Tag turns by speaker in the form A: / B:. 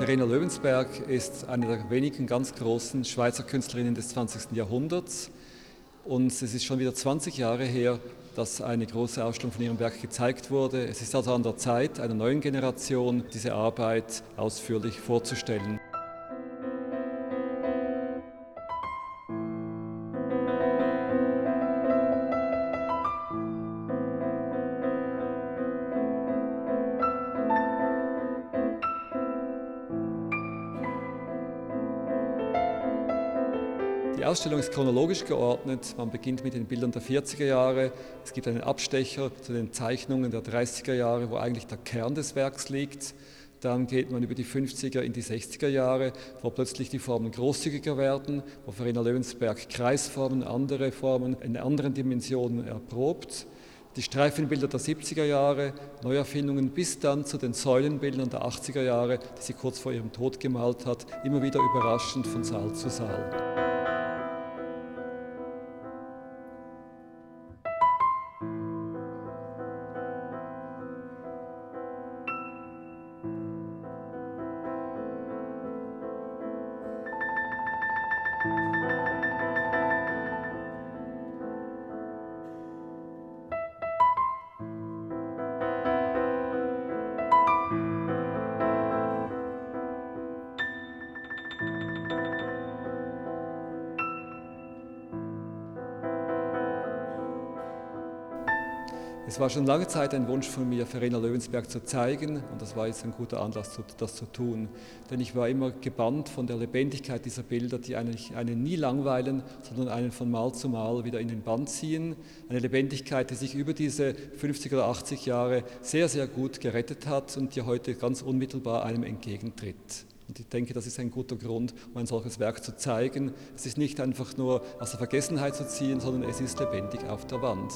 A: Verena Löwensberg ist eine der wenigen ganz großen Schweizer Künstlerinnen des 20. Jahrhunderts. Und es ist schon wieder 20 Jahre her, dass eine große Ausstellung von ihrem Werk gezeigt wurde. Es ist also an der Zeit, einer neuen Generation diese Arbeit ausführlich vorzustellen. Die Ausstellung ist chronologisch geordnet. Man beginnt mit den Bildern der 40er Jahre. Es gibt einen Abstecher zu den Zeichnungen der 30er Jahre, wo eigentlich der Kern des Werks liegt. Dann geht man über die 50er in die 60er Jahre, wo plötzlich die Formen großzügiger werden, wo Verena Löwensberg Kreisformen, andere Formen in anderen Dimensionen erprobt. Die Streifenbilder der 70er Jahre, Neuerfindungen bis dann zu den Säulenbildern der 80er Jahre, die sie kurz vor ihrem Tod gemalt hat, immer wieder überraschend von Saal zu Saal. Es war schon lange Zeit ein Wunsch von mir, Verena Löwensberg zu zeigen und das war jetzt ein guter Anlass, das zu tun. Denn ich war immer gebannt von der Lebendigkeit dieser Bilder, die einen nie langweilen, sondern einen von Mal zu Mal wieder in den Band ziehen. Eine Lebendigkeit, die sich über diese 50 oder 80 Jahre sehr, sehr gut gerettet hat und die heute ganz unmittelbar einem entgegentritt. Und ich denke, das ist ein guter Grund, um ein solches Werk zu zeigen. Es ist nicht einfach nur aus der Vergessenheit zu ziehen, sondern es ist lebendig auf der Wand.